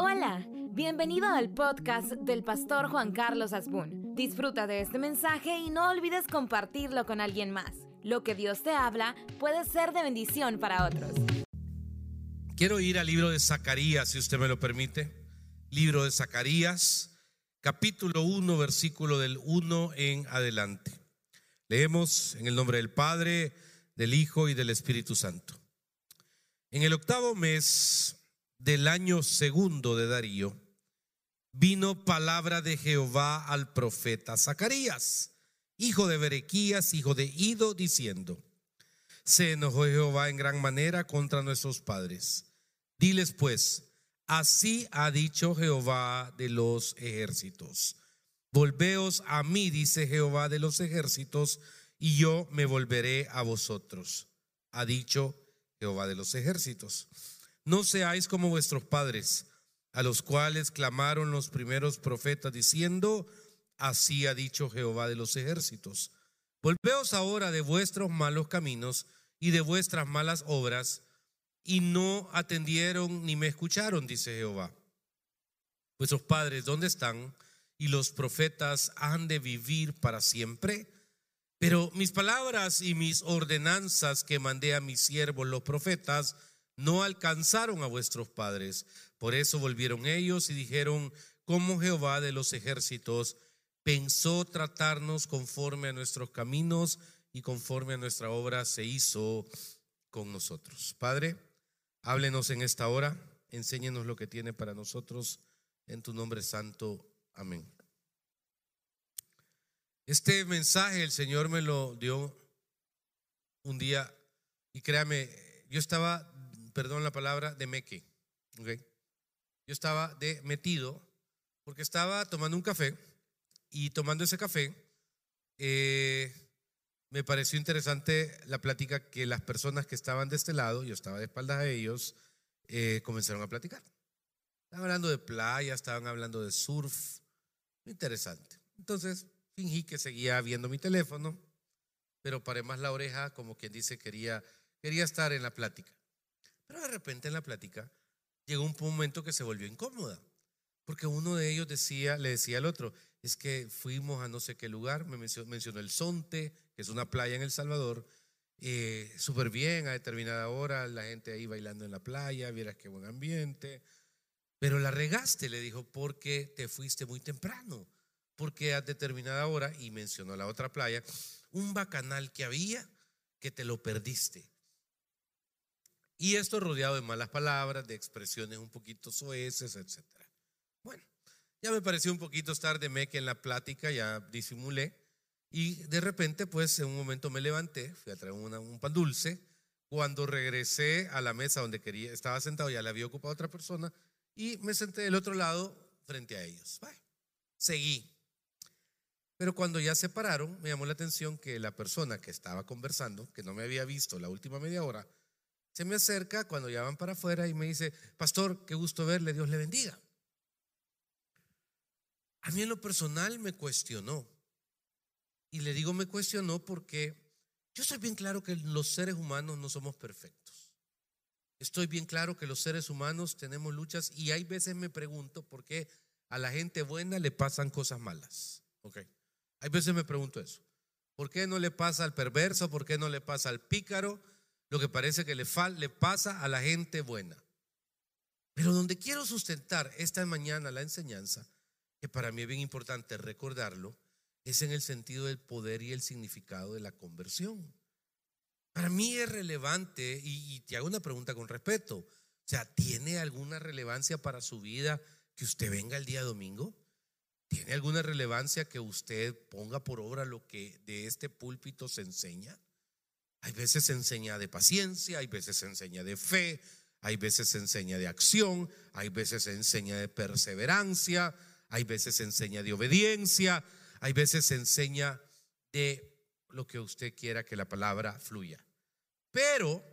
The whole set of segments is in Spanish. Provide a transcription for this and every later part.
Hola, bienvenido al podcast del pastor Juan Carlos Asbun. Disfruta de este mensaje y no olvides compartirlo con alguien más. Lo que Dios te habla puede ser de bendición para otros. Quiero ir al libro de Zacarías, si usted me lo permite. Libro de Zacarías, capítulo 1, versículo del 1 en adelante. Leemos en el nombre del Padre, del Hijo y del Espíritu Santo. En el octavo mes del año segundo de Darío, vino palabra de Jehová al profeta Zacarías, hijo de Berequías, hijo de Ido, diciendo, se enojó Jehová en gran manera contra nuestros padres. Diles pues, así ha dicho Jehová de los ejércitos. Volveos a mí, dice Jehová de los ejércitos, y yo me volveré a vosotros. Ha dicho Jehová de los ejércitos. No seáis como vuestros padres, a los cuales clamaron los primeros profetas diciendo, así ha dicho Jehová de los ejércitos. Volveos ahora de vuestros malos caminos y de vuestras malas obras, y no atendieron ni me escucharon, dice Jehová. Vuestros padres, ¿dónde están? Y los profetas han de vivir para siempre. Pero mis palabras y mis ordenanzas que mandé a mis siervos los profetas, no alcanzaron a vuestros padres. Por eso volvieron ellos y dijeron, como Jehová de los ejércitos pensó tratarnos conforme a nuestros caminos y conforme a nuestra obra se hizo con nosotros. Padre, háblenos en esta hora, enséñenos lo que tiene para nosotros, en tu nombre santo. Amén. Este mensaje el Señor me lo dio un día y créame, yo estaba perdón la palabra, de meque. Okay. Yo estaba de metido porque estaba tomando un café y tomando ese café eh, me pareció interesante la plática que las personas que estaban de este lado, yo estaba de espaldas a ellos, eh, comenzaron a platicar. Estaban hablando de playa, estaban hablando de surf. Interesante. Entonces fingí que seguía viendo mi teléfono, pero paré más la oreja como quien dice quería, quería estar en la plática. Pero de repente en la plática llegó un momento que se volvió incómoda, porque uno de ellos le decía al otro, es que fuimos a no sé qué lugar, me mencionó, el Sonte, que es una playa en El Salvador, eh, súper bien a determinada hora, la gente ahí bailando en la playa, vieras qué buen ambiente, pero la regaste, le dijo, porque te fuiste muy temprano, porque a determinada hora, y mencionó la otra playa, un bacanal que había que te lo perdiste. Y esto rodeado de malas palabras, de expresiones un poquito soeces, etc. Bueno, ya me pareció un poquito estar de meque en la plática, ya disimulé. Y de repente, pues en un momento me levanté, fui a traer un pan dulce. Cuando regresé a la mesa donde quería, estaba sentado, ya le había ocupado otra persona y me senté del otro lado frente a ellos. seguí. Pero cuando ya se pararon, me llamó la atención que la persona que estaba conversando, que no me había visto la última media hora, se me acerca cuando ya van para afuera y me dice, pastor, qué gusto verle, Dios le bendiga. A mí en lo personal me cuestionó. Y le digo me cuestionó porque yo estoy bien claro que los seres humanos no somos perfectos. Estoy bien claro que los seres humanos tenemos luchas y hay veces me pregunto por qué a la gente buena le pasan cosas malas. Ok. Hay veces me pregunto eso. ¿Por qué no le pasa al perverso? ¿Por qué no le pasa al pícaro? Lo que parece que le, le pasa a la gente buena. Pero donde quiero sustentar esta mañana la enseñanza, que para mí es bien importante recordarlo, es en el sentido del poder y el significado de la conversión. Para mí es relevante, y, y te hago una pregunta con respeto, o sea, ¿tiene alguna relevancia para su vida que usted venga el día domingo? ¿Tiene alguna relevancia que usted ponga por obra lo que de este púlpito se enseña? Hay veces se enseña de paciencia, hay veces se enseña de fe, hay veces se enseña de acción, hay veces se enseña de perseverancia, hay veces se enseña de obediencia, hay veces se enseña de lo que usted quiera que la palabra fluya. Pero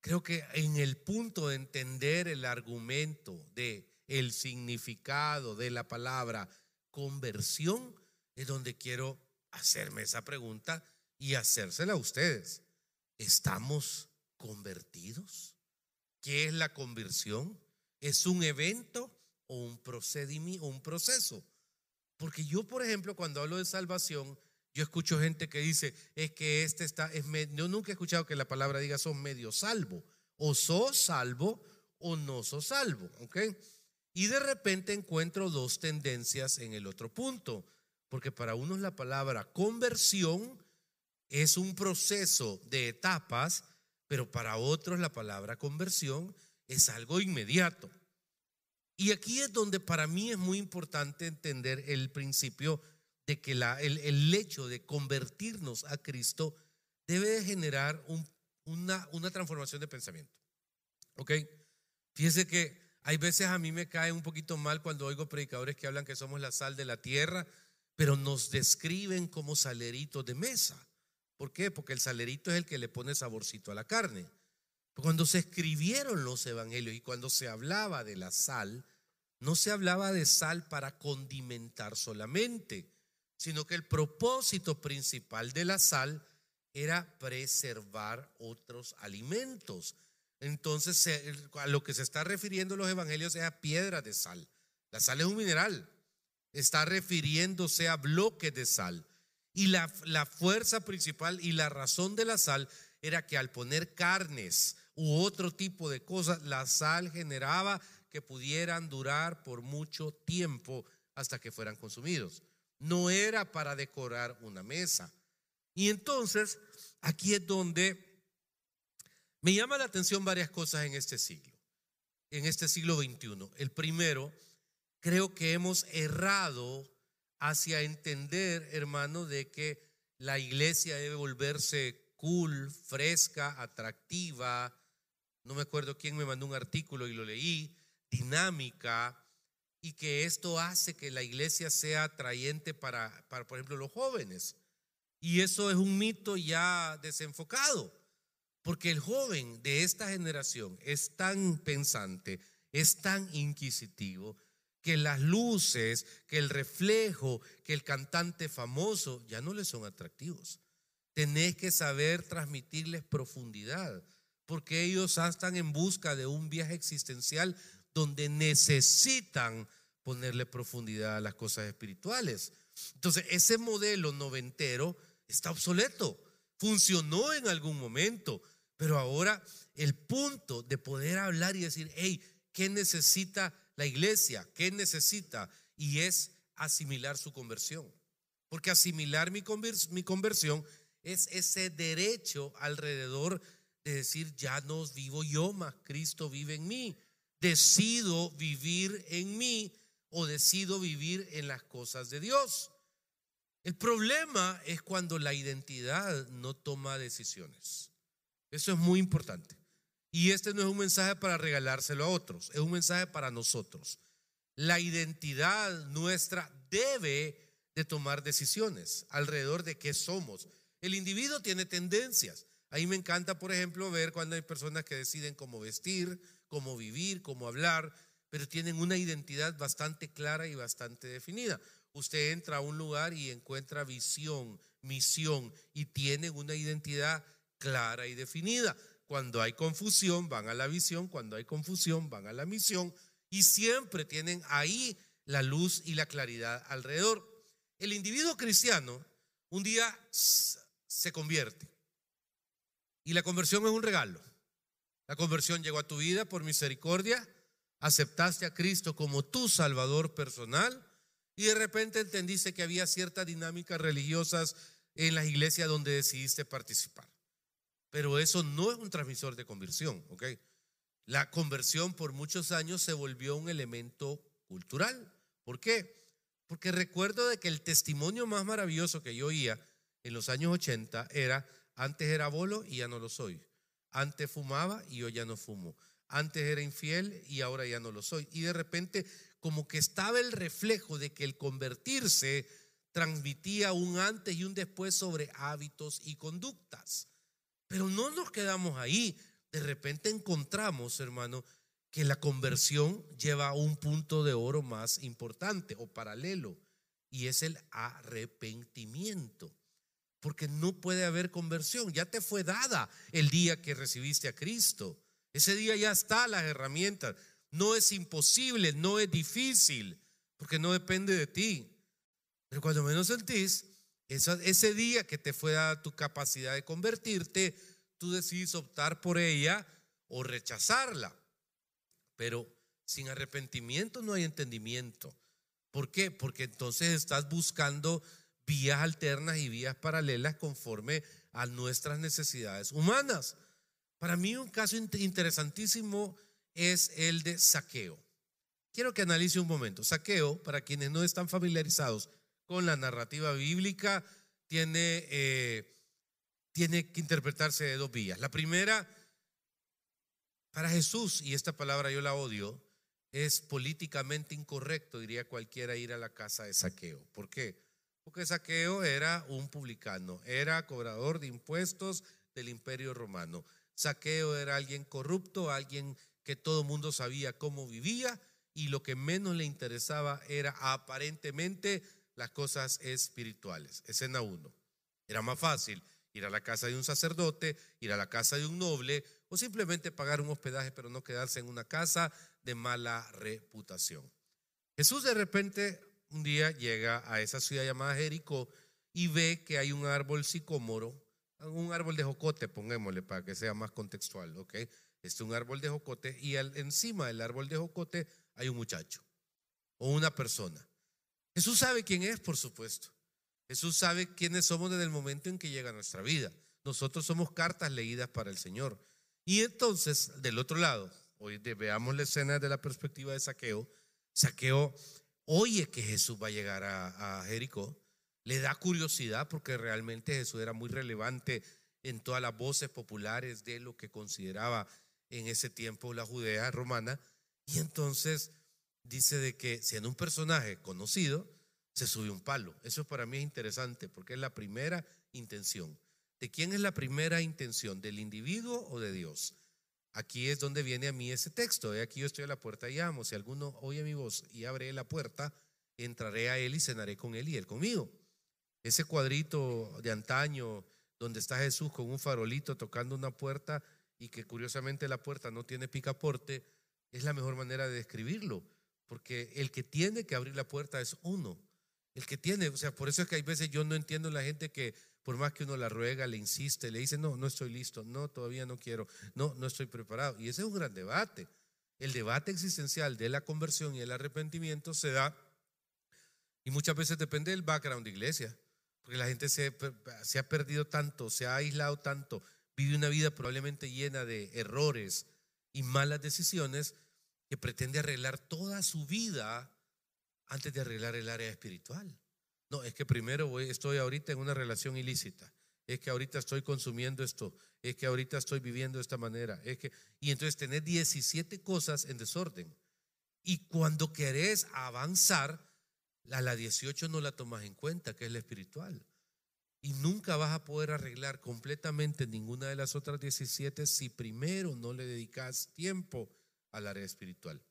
creo que en el punto de entender el argumento de el significado de la palabra conversión es donde quiero hacerme esa pregunta y hacérsela a ustedes. ¿Estamos convertidos? ¿Qué es la conversión? ¿Es un evento o un procedimiento un proceso? Porque yo, por ejemplo, cuando hablo de salvación, yo escucho gente que dice, es que este está, es yo nunca he escuchado que la palabra diga sos medio salvo, o sos salvo o no sos salvo, ¿ok? Y de repente encuentro dos tendencias en el otro punto, porque para unos la palabra conversión es un proceso de etapas, pero para otros la palabra conversión es algo inmediato. Y aquí es donde para mí es muy importante entender el principio de que la, el, hecho de convertirnos a Cristo debe de generar una, una transformación de pensamiento. ¿Ok? Fíjese que hay veces a mí me cae un poquito mal cuando oigo predicadores que hablan que somos la sal de la tierra, pero nos describen como saleritos de mesa. ¿Por qué? Porque el salerito es el que le pone saborcito a la carne. Cuando se escribieron los evangelios y cuando se hablaba de la sal, no se hablaba de sal para condimentar solamente, sino que el propósito principal de la sal era preservar otros alimentos. Entonces, a lo que se está refiriendo los evangelios es a piedra de sal. La sal es un mineral. Está refiriéndose a bloques de sal. Y la, la fuerza principal y la razón de la sal era que al poner carnes u otro tipo de cosas, la sal generaba que pudieran durar por mucho tiempo hasta que fueran consumidos no era para decorar una mesa. Y entonces, aquí es donde me llama la atención varias cosas en este siglo, en este siglo XXI. El primero, creo que hemos errado hacia entender, hermano, de que la iglesia debe volverse cool, fresca, atractiva. No me acuerdo quién me mandó un artículo y lo leí, dinámica, y que esto hace que la iglesia sea atrayente para, para, por ejemplo, los jóvenes. Y eso es un mito ya desenfocado, porque el joven de esta generación es tan pensante, es tan inquisitivo, que las luces, que el reflejo, que el cantante famoso ya no le son atractivos. Tenés que saber transmitirles profundidad, porque ellos están en busca de un viaje existencial donde necesitan ponerle profundidad a las cosas espirituales. Entonces, ese modelo noventero está obsoleto. Funcionó en algún momento, pero ahora el punto de poder hablar y decir, hey, ¿qué necesita la iglesia? ¿Qué necesita? Y es asimilar su conversión. Porque asimilar mi, mi conversión es ese derecho alrededor de decir, ya no vivo yo, más Cristo vive en mí decido vivir en mí o decido vivir en las cosas de Dios. El problema es cuando la identidad no toma decisiones. Eso es muy importante. Y este no es un mensaje para regalárselo a otros, es un mensaje para nosotros. La identidad nuestra debe de tomar decisiones alrededor de qué somos. El individuo tiene tendencias. Ahí me encanta, por ejemplo, ver cuando hay personas que deciden cómo vestir, cómo vivir, cómo hablar, pero tienen una identidad bastante clara y bastante definida. Usted entra a un lugar y encuentra visión, misión y tienen una identidad clara y definida. Cuando hay confusión, van a la visión, cuando hay confusión, van a la misión y siempre tienen ahí la luz y la claridad alrededor. El individuo cristiano un día se convierte y la conversión es un regalo. La conversión llegó a tu vida por misericordia, aceptaste a Cristo como tu Salvador personal y de repente entendiste que había ciertas dinámicas religiosas en las iglesias donde decidiste participar. Pero eso no es un transmisor de conversión, ¿ok? La conversión por muchos años se volvió un elemento cultural. ¿Por qué? Porque recuerdo de que el testimonio más maravilloso que yo oía en los años 80 era, antes era bolo y ya no lo soy. Antes fumaba y yo ya no fumo. Antes era infiel y ahora ya no lo soy. Y de repente como que estaba el reflejo de que el convertirse transmitía un antes y un después sobre hábitos y conductas. Pero no nos quedamos ahí. De repente encontramos, hermano, que la conversión lleva un punto de oro más importante o paralelo, y es el arrepentimiento porque no puede haber conversión. Ya te fue dada el día que recibiste a Cristo. Ese día ya está las herramientas. no es imposible, no es difícil, porque no depende de ti. Pero cuando menos sentís, ese día que te fue dada tu capacidad de convertirte, tú decides optar por ella o rechazarla. Pero sin arrepentimiento no hay entendimiento. ¿Por qué? Porque entonces estás buscando vías alternas y vías paralelas conforme a nuestras necesidades humanas. Para mí un caso interesantísimo es el de saqueo. Quiero que analice un momento. Saqueo, para quienes no están familiarizados con la narrativa bíblica, tiene, eh, tiene que interpretarse de dos vías. La primera, para Jesús, y esta palabra yo la odio, es políticamente incorrecto, diría cualquiera, ir a la casa de saqueo. ¿Por qué? Porque saqueo era un publicano, era cobrador de impuestos del imperio romano. Saqueo era alguien corrupto, alguien que todo el mundo sabía cómo vivía y lo que menos le interesaba era aparentemente las cosas espirituales. Escena uno. Era más fácil ir a la casa de un sacerdote, ir a la casa de un noble o simplemente pagar un hospedaje pero no quedarse en una casa de mala reputación. Jesús de repente un día llega a esa ciudad llamada Jericó y ve que hay un árbol sicómoro, un árbol de jocote, pongámosle para que sea más contextual, ¿ok? Este es un árbol de jocote y encima del árbol de jocote hay un muchacho o una persona. Jesús sabe quién es, por supuesto. Jesús sabe quiénes somos desde el momento en que llega nuestra vida. Nosotros somos cartas leídas para el Señor. Y entonces, del otro lado, hoy veamos la escena desde la perspectiva de Saqueo. Saqueo oye que Jesús va a llegar a, a Jericó. Le da curiosidad porque realmente Jesús era muy relevante en todas las voces populares de lo que consideraba en ese tiempo la Judea romana. Y entonces dice de que siendo un personaje conocido, se sube un palo. Eso para mí es interesante porque es la primera intención. ¿De quién es la primera intención? ¿Del individuo o de Dios? Aquí es donde viene a mí ese texto. Aquí yo estoy a la puerta y llamo. Si alguno oye mi voz y abre la puerta, entraré a él y cenaré con él y él conmigo. Ese cuadrito de antaño donde está Jesús con un farolito tocando una puerta y que curiosamente la puerta no tiene picaporte, es la mejor manera de describirlo, porque el que tiene que abrir la puerta es uno. El que tiene, o sea, por eso es que hay veces yo no entiendo la gente que por más que uno la ruega, le insiste, le dice, no, no estoy listo, no, todavía no quiero, no, no estoy preparado. Y ese es un gran debate. El debate existencial de la conversión y el arrepentimiento se da, y muchas veces depende del background de iglesia, porque la gente se, se ha perdido tanto, se ha aislado tanto, vive una vida probablemente llena de errores y malas decisiones, que pretende arreglar toda su vida antes de arreglar el área espiritual. No, es que primero estoy ahorita en una relación ilícita. Es que ahorita estoy consumiendo esto. Es que ahorita estoy viviendo de esta manera. Es que, y entonces tenés 17 cosas en desorden. Y cuando querés avanzar, a la 18 no la tomas en cuenta, que es la espiritual. Y nunca vas a poder arreglar completamente ninguna de las otras 17 si primero no le dedicas tiempo al área espiritual.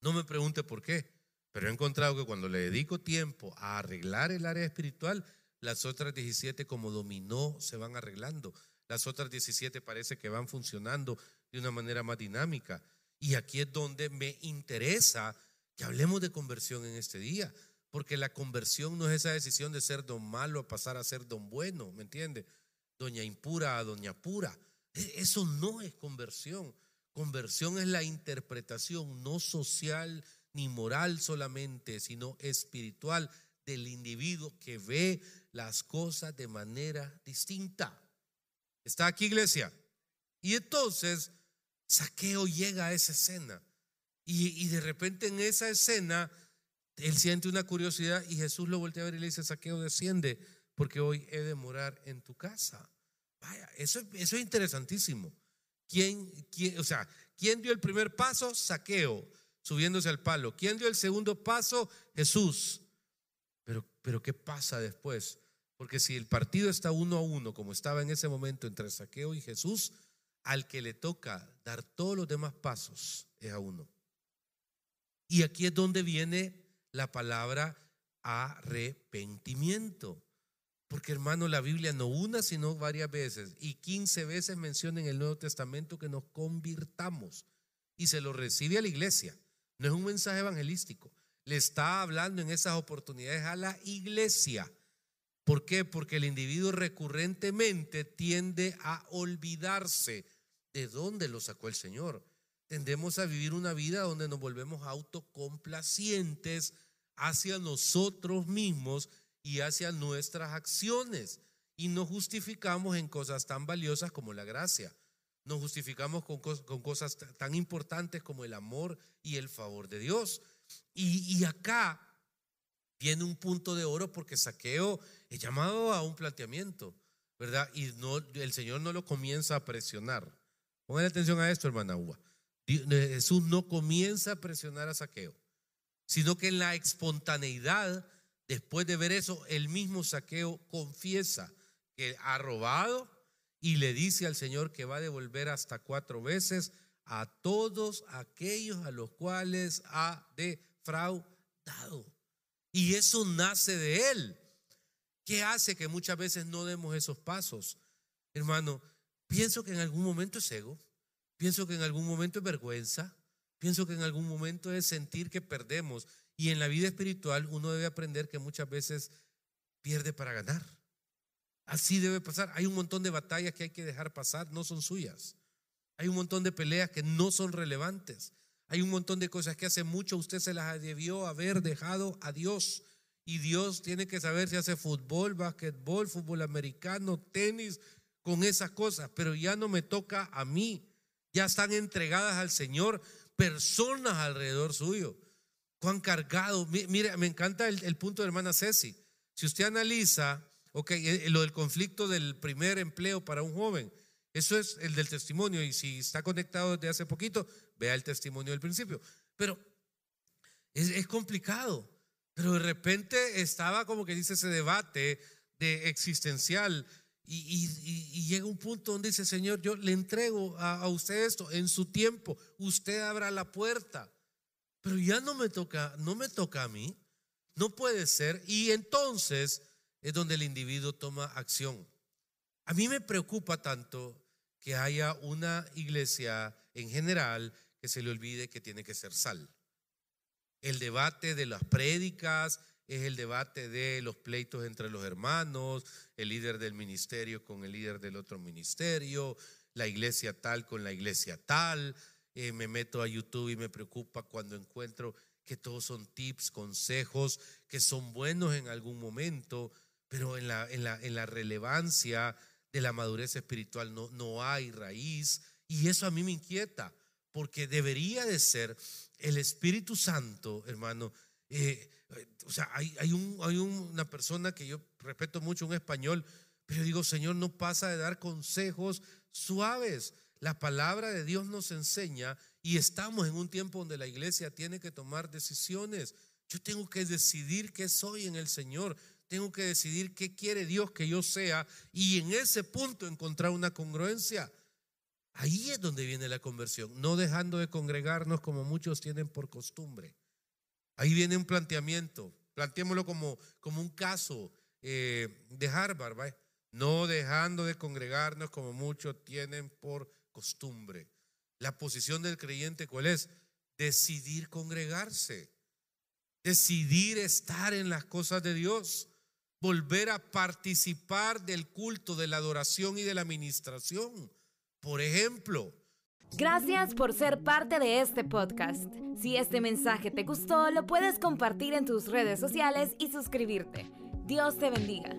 No me pregunte por qué. Pero he encontrado que cuando le dedico tiempo a arreglar el área espiritual, las otras 17 como dominó se van arreglando. Las otras 17 parece que van funcionando de una manera más dinámica. Y aquí es donde me interesa que hablemos de conversión en este día. Porque la conversión no es esa decisión de ser don malo a pasar a ser don bueno, ¿me entiende? Doña impura a doña pura. E, eso no es conversión. Conversión es la interpretación no social ni moral solamente, sino espiritual del individuo que ve las cosas de manera distinta. ¿Está aquí, iglesia? Y entonces, Saqueo llega a esa escena. Y, de repente en esa escena, él siente una curiosidad y Jesús lo voltea a ver y le dice, Saqueo, desciende, porque hoy he de morar en tu casa. Vaya, eso, eso es interesantísimo. ¿Quién, o sea, ¿quién dio el primer paso? Saqueo subiéndose al palo. ¿Quién dio el segundo paso? Jesús. Pero, pero ¿qué pasa después? Porque si el partido está uno a uno, como estaba en ese momento entre Saqueo y Jesús, al que le toca dar todos los demás pasos es a uno. Y aquí es donde viene la palabra arrepentimiento. Porque hermano, la Biblia no una, sino varias veces, y quince veces menciona en el Nuevo Testamento que nos convirtamos. y se lo recibe a la iglesia. No es un mensaje evangelístico. Le está hablando en esas oportunidades a la iglesia. ¿Por qué? Porque el individuo recurrentemente tiende a olvidarse de dónde lo sacó el Señor. Tendemos a vivir una vida donde nos volvemos autocomplacientes hacia nosotros mismos y hacia nuestras acciones. Y nos justificamos en cosas tan valiosas como la gracia. Nos justificamos con, cosas tan importantes como el amor y el favor de Dios. Y, acá viene un punto de oro porque Saqueo es llamado a un planteamiento, ¿verdad? Y no, el Señor no lo comienza a presionar. Pongan atención a esto, hermana Uva. Jesús no comienza a presionar a Saqueo, sino que en la espontaneidad, después de ver eso, el mismo Saqueo confiesa que ha robado y le dice al Señor que va a devolver hasta cuatro veces a todos aquellos a los cuales ha defraudado. Y eso nace de él. ¿Qué hace que muchas veces no demos esos pasos? Hermano, pienso que en algún momento es ego. Pienso que en algún momento es vergüenza. Pienso que en algún momento es sentir que perdemos. Y en la vida espiritual uno debe aprender que muchas veces pierde para ganar. Así debe pasar. Hay un montón de batallas que hay que dejar pasar, no son suyas. Hay un montón de peleas que no son relevantes. Hay un montón de cosas que hace mucho usted se las debió haber dejado a Dios. Y Dios tiene que saber si hace fútbol, básquetbol, fútbol americano, tenis, con esas cosas. Pero ya no me toca a mí ya están entregadas al Señor personas alrededor suyo. Cuán cargado. Mire, me encanta el, punto de hermana Ceci. Si usted analiza, ok, eh, lo del conflicto del primer empleo para un joven, eso es el del testimonio. Y si está conectado desde hace poquito, vea el testimonio del principio. Pero es, complicado. Pero de repente estaba como que dice ese debate de existencial y, llega un punto donde dice, Señor, yo le entrego a, usted esto en su tiempo, usted abra la puerta, pero ya no me toca, no me toca a mí, no puede ser. Y entonces es donde el individuo toma acción. A mí me preocupa tanto que haya una iglesia en general que se le olvide que tiene que ser sal. El debate de las prédicas, es el debate de los pleitos entre los hermanos, el líder del ministerio con el líder del otro ministerio, la iglesia tal con la iglesia tal. Eh, me meto a YouTube y me preocupa cuando encuentro que todos son tips, consejos, que son buenos en algún momento, pero en la, en la, en la relevancia de la madurez espiritual no, no hay raíz. Y eso a mí me inquieta, porque debería de ser el Espíritu Santo, hermano, eh, o sea, hay, hay, un, hay una persona que yo respeto mucho, un español, pero digo, Señor, no pasa de dar consejos suaves. La palabra de Dios nos enseña y estamos en un tiempo donde la iglesia tiene que tomar decisiones. Yo tengo que decidir qué soy en el Señor. Tengo que decidir qué quiere Dios que yo sea y en ese punto encontrar una congruencia. Ahí es donde viene la conversión, no dejando de congregarnos como muchos tienen por costumbre. Ahí viene un planteamiento, planteémoslo como, como un caso eh, de Harvard, no dejando de congregarnos como muchos tienen por costumbre. La posición del creyente, ¿cuál es? Decidir congregarse, decidir estar en las cosas de Dios, volver a participar del culto, de la adoración y de la administración. Por ejemplo, Gracias por ser parte de este podcast. Si este mensaje te gustó, lo puedes compartir en tus redes sociales y suscribirte. Dios te bendiga.